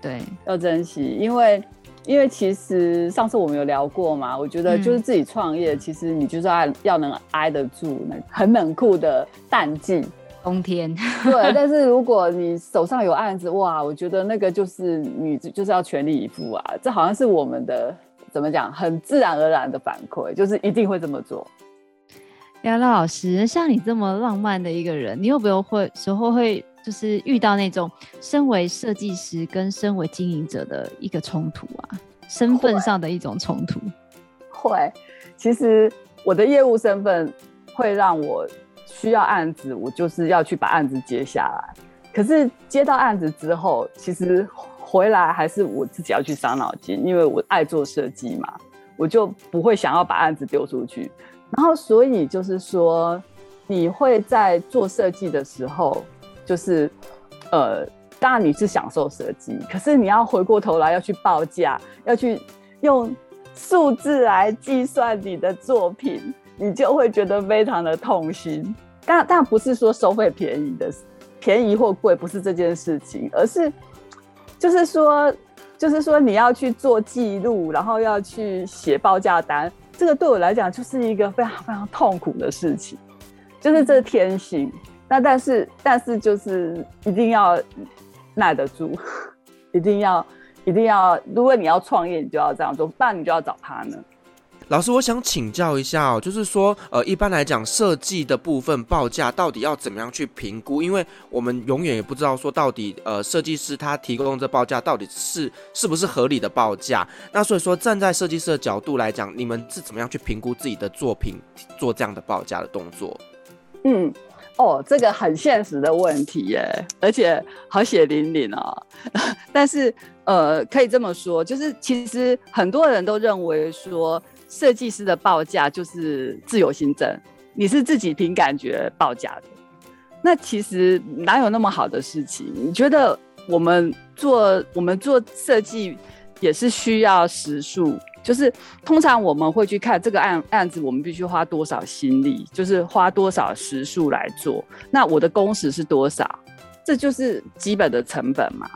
对，要珍惜，因为。因为其实上次我们有聊过嘛，我觉得就是自己创业，嗯、其实你就是要要能挨得住那很冷酷的淡季、冬天。对，[laughs] 但是如果你手上有案子，哇，我觉得那个就是你就是要全力以赴啊，这好像是我们的怎么讲，很自然而然的反馈，就是一定会这么做。廖老师，像你这么浪漫的一个人，你有没有会时候会？就是遇到那种身为设计师跟身为经营者的一个冲突啊，身份上的一种冲突。会，其实我的业务身份会让我需要案子，我就是要去把案子接下来。可是接到案子之后，其实回来还是我自己要去伤脑筋，因为我爱做设计嘛，我就不会想要把案子丢出去。然后，所以就是说，你会在做设计的时候。就是，呃，当然你是享受设计，可是你要回过头来要去报价，要去用数字来计算你的作品，你就会觉得非常的痛心。但但不是说收费便宜的，便宜或贵不是这件事情，而是就是说，就是说你要去做记录，然后要去写报价单，这个对我来讲就是一个非常非常痛苦的事情，就是这天性。那但是但是就是一定要耐得住，一定要一定要，如果你要创业，你就要这样做，不然你就要找他呢。老师，我想请教一下哦，就是说，呃，一般来讲，设计的部分报价到底要怎么样去评估？因为我们永远也不知道说到底，呃，设计师他提供这报价到底是是不是合理的报价。那所以说，站在设计师的角度来讲，你们是怎么样去评估自己的作品做这样的报价的动作？嗯，哦，这个很现实的问题耶，而且好血淋淋哦。[laughs] 但是，呃，可以这么说，就是其实很多人都认为说。设计师的报价就是自由心证，你是自己凭感觉报价的。那其实哪有那么好的事情？你觉得我们做我们做设计也是需要时数，就是通常我们会去看这个案案子，我们必须花多少心力，就是花多少时数来做。那我的工时是多少？这就是基本的成本嘛。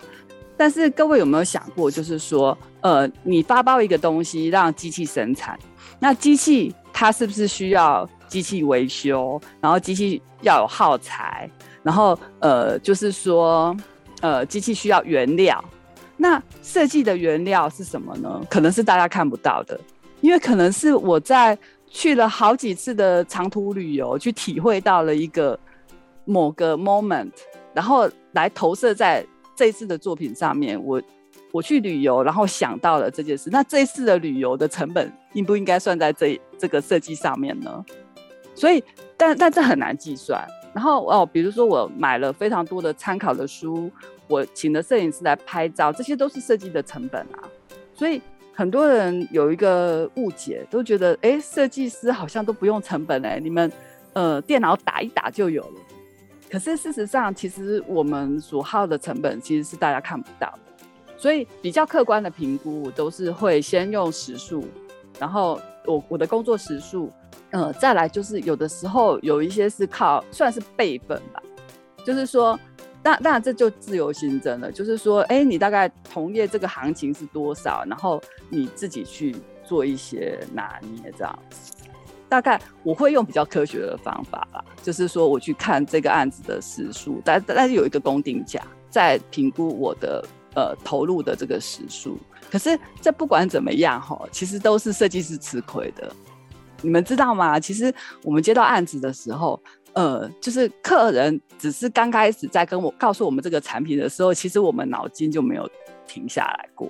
但是各位有没有想过，就是说，呃，你发包一个东西让机器生产，那机器它是不是需要机器维修？然后机器要有耗材，然后呃，就是说，呃，机器需要原料。那设计的原料是什么呢？可能是大家看不到的，因为可能是我在去了好几次的长途旅游，去体会到了一个某个 moment，然后来投射在。这一次的作品上面，我我去旅游，然后想到了这件事。那这一次的旅游的成本应不应该算在这这个设计上面呢？所以，但但这很难计算。然后哦，比如说我买了非常多的参考的书，我请的摄影师来拍照，这些都是设计的成本啊。所以很多人有一个误解，都觉得哎，设计师好像都不用成本哎，你们呃电脑打一打就有了。可是事实上，其实我们所耗的成本其实是大家看不到的，所以比较客观的评估，我都是会先用时数，然后我我的工作时数，呃，再来就是有的时候有一些是靠算是备份吧，就是说，那那这就自由新增了，就是说，哎，你大概同业这个行情是多少，然后你自己去做一些拿捏这样子。大概我会用比较科学的方法吧，就是说我去看这个案子的时数，但但是有一个公定价，在评估我的呃投入的这个时数。可是这不管怎么样哈，其实都是设计师吃亏的。你们知道吗？其实我们接到案子的时候，呃，就是客人只是刚开始在跟我告诉我们这个产品的时候，其实我们脑筋就没有停下来过。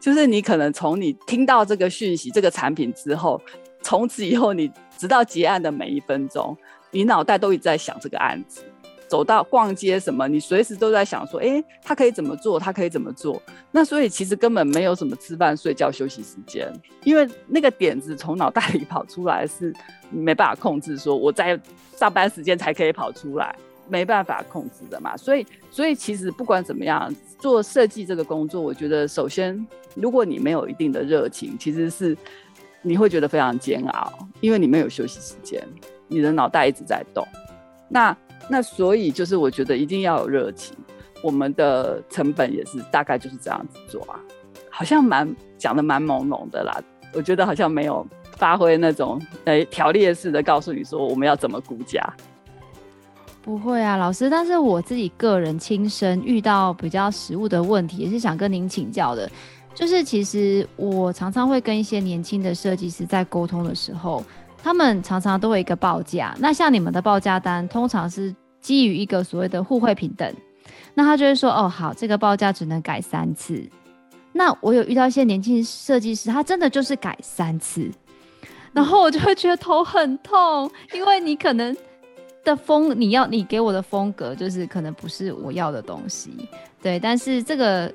就是你可能从你听到这个讯息、这个产品之后。从此以后，你直到结案的每一分钟，你脑袋都一直在想这个案子。走到逛街什么，你随时都在想说，哎，他可以怎么做？他可以怎么做？那所以其实根本没有什么吃饭、睡觉、休息时间，因为那个点子从脑袋里跑出来是没办法控制，说我在上班时间才可以跑出来，没办法控制的嘛。所以，所以其实不管怎么样，做设计这个工作，我觉得首先，如果你没有一定的热情，其实是。你会觉得非常煎熬，因为你没有休息时间，你的脑袋一直在动。那那所以就是我觉得一定要有热情。我们的成本也是大概就是这样子做啊，好像蛮讲的蛮朦胧的啦。我觉得好像没有发挥那种诶条列式的告诉你说我们要怎么估价。不会啊，老师，但是我自己个人亲身遇到比较实务的问题，也是想跟您请教的。就是其实我常常会跟一些年轻的设计师在沟通的时候，他们常常都有一个报价。那像你们的报价单，通常是基于一个所谓的互惠平等。那他就会说：“哦，好，这个报价只能改三次。”那我有遇到一些年轻设计师，他真的就是改三次，然后我就会觉得头很痛，因为你可能的风，你要你给我的风格，就是可能不是我要的东西。对，但是这个。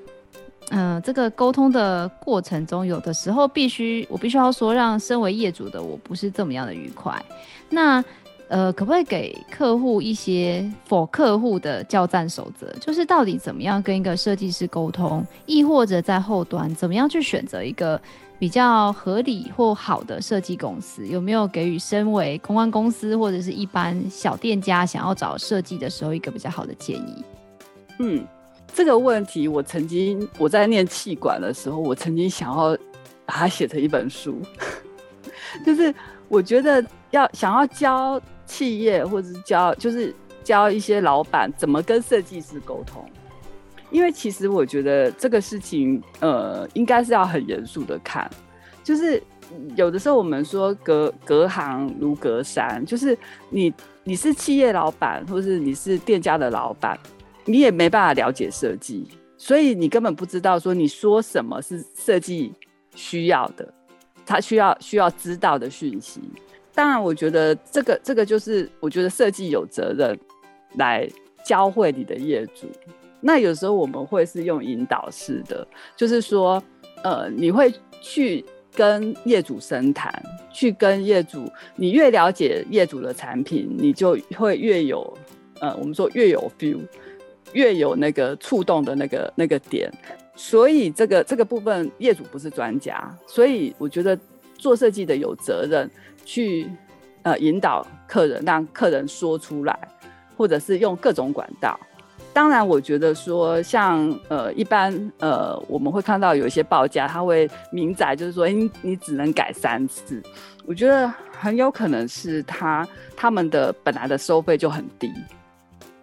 嗯、这个沟通的过程中，有的时候必须，我必须要说，让身为业主的我不是这么样的愉快。那，呃，可不可以给客户一些 for 客户的交战守则？就是到底怎么样跟一个设计师沟通，亦或者在后端怎么样去选择一个比较合理或好的设计公司？有没有给予身为公关公司或者是一般小店家想要找设计的时候一个比较好的建议？嗯。这个问题，我曾经我在念气管的时候，我曾经想要把它写成一本书，[laughs] 就是我觉得要想要教企业或者是教，就是教一些老板怎么跟设计师沟通，因为其实我觉得这个事情，呃，应该是要很严肃的看，就是有的时候我们说隔隔行如隔山，就是你你是企业老板，或是你是店家的老板，你也没办法了解设计，所以你根本不知道说你说什么是设计需要的，他需要需要知道的讯息。当然，我觉得这个这个就是我觉得设计有责任来教会你的业主。那有时候我们会是用引导式的，就是说，呃，你会去。跟业主深谈，去跟业主，你越了解业主的产品，你就会越有，呃，我们说越有 feel，越有那个触动的那个那个点。所以这个这个部分，业主不是专家，所以我觉得做设计的有责任去呃引导客人，让客人说出来，或者是用各种管道。当然，我觉得说像呃，一般呃，我们会看到有一些报价，他会明载，就是说，你你只能改三次。我觉得很有可能是他他们的本来的收费就很低，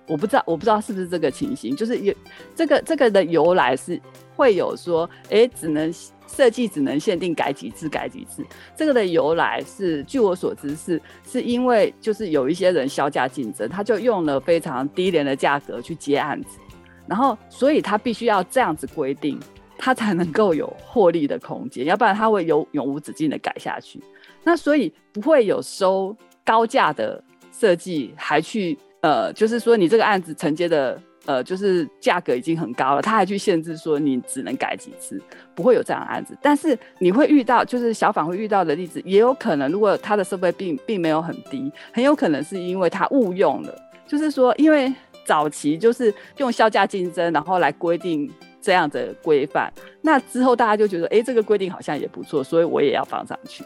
我不知道我不知道是不是这个情形，就是有这个这个的由来是会有说，哎、只能。设计只能限定改几次，改几次。这个的由来是，据我所知是，是因为就是有一些人削价竞争，他就用了非常低廉的价格去接案子，然后所以他必须要这样子规定，他才能够有获利的空间，要不然他会有永无止境的改下去。那所以不会有收高价的设计还去呃，就是说你这个案子承接的。呃，就是价格已经很高了，他还去限制说你只能改几次，不会有这样的案子。但是你会遇到，就是小访会遇到的例子，也有可能，如果他的设备并并没有很低，很有可能是因为他误用了，就是说，因为早期就是用削价竞争，然后来规定这样的规范，那之后大家就觉得，哎，这个规定好像也不错，所以我也要放上去，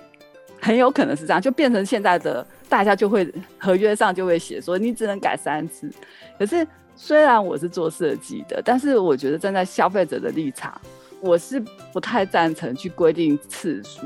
很有可能是这样，就变成现在的大家就会合约上就会写说你只能改三次，可是。虽然我是做设计的，但是我觉得站在消费者的立场，我是不太赞成去规定次数。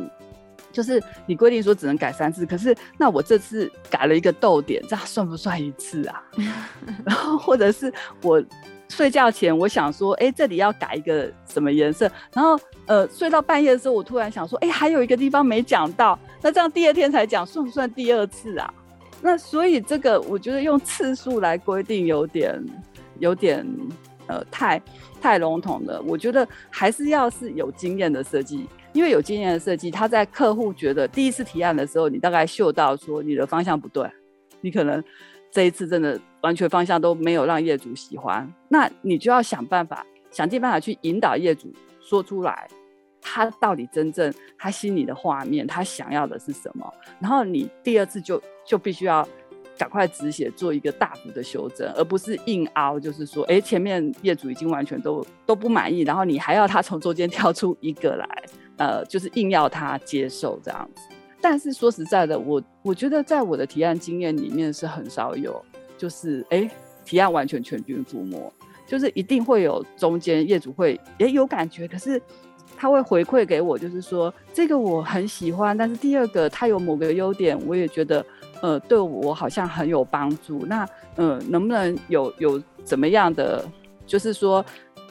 就是你规定说只能改三次，可是那我这次改了一个逗点，这样算不算一次啊？[laughs] 然后或者是我睡觉前我想说，哎、这里要改一个什么颜色？然后呃，睡到半夜的时候，我突然想说，哎、还有一个地方没讲到，那这样第二天才讲，算不算第二次啊？[laughs] 那所以这个我觉得用次数来规定有点有点呃太太笼统了。我觉得还是要是有经验的设计，因为有经验的设计，他在客户觉得第一次提案的时候，你大概嗅到说你的方向不对，你可能这一次真的完全方向都没有让业主喜欢，那你就要想办法想尽办法去引导业主说出来。他到底真正他心里的画面，他想要的是什么？然后你第二次就就必须要赶快止血，做一个大幅的修正，而不是硬凹。就是说，哎，前面业主已经完全都都不满意，然后你还要他从中间挑出一个来，呃，就是硬要他接受这样子。但是说实在的，我我觉得在我的提案经验里面是很少有，就是哎，提案完全全军覆没，就是一定会有中间业主会也有感觉，可是。他会回馈给我，就是说这个我很喜欢，但是第二个他有某个优点，我也觉得呃对我好像很有帮助。那呃能不能有有怎么样的，就是说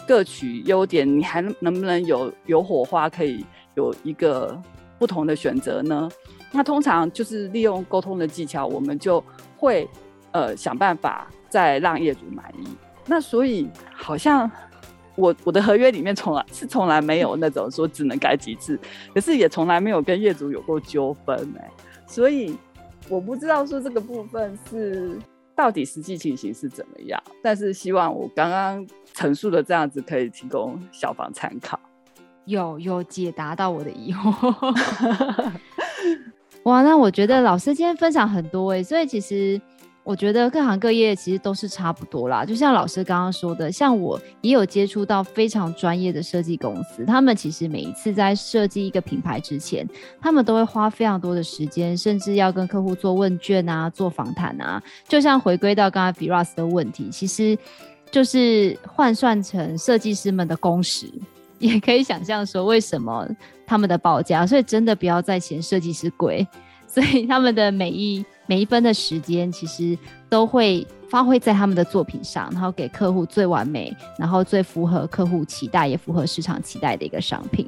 各取优点，你还能不能有有火花，可以有一个不同的选择呢？那通常就是利用沟通的技巧，我们就会呃想办法再让业主满意。那所以好像。我我的合约里面从来是从来没有那种说只能改几次，可是也从来没有跟业主有过纠纷哎，所以我不知道说这个部分是到底实际情形是怎么样，但是希望我刚刚陈述的这样子可以提供小房参考，有有解答到我的疑惑。[laughs] 哇，那我觉得老师今天分享很多哎，所以其实。我觉得各行各业其实都是差不多啦，就像老师刚刚说的，像我也有接触到非常专业的设计公司，他们其实每一次在设计一个品牌之前，他们都会花非常多的时间，甚至要跟客户做问卷啊、做访谈啊。就像回归到刚才 Viras 的问题，其实就是换算成设计师们的工时，[laughs] 也可以想象说为什么他们的报价。所以真的不要再嫌设计师贵，所以他们的每一。每一分的时间，其实都会发挥在他们的作品上，然后给客户最完美，然后最符合客户期待，也符合市场期待的一个商品。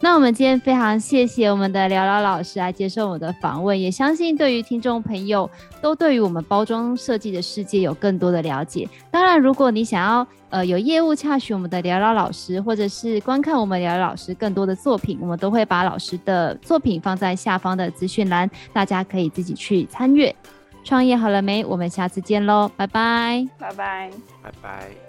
那我们今天非常谢谢我们的聊聊老师来接受我们的访问，也相信对于听众朋友都对于我们包装设计的世界有更多的了解。当然，如果你想要呃有业务洽询我们的聊聊老师，或者是观看我们聊聊老师更多的作品，我们都会把老师的作品放在下方的资讯栏，大家可以自己去参阅。创业好了没？我们下次见喽，拜拜，拜拜，拜拜。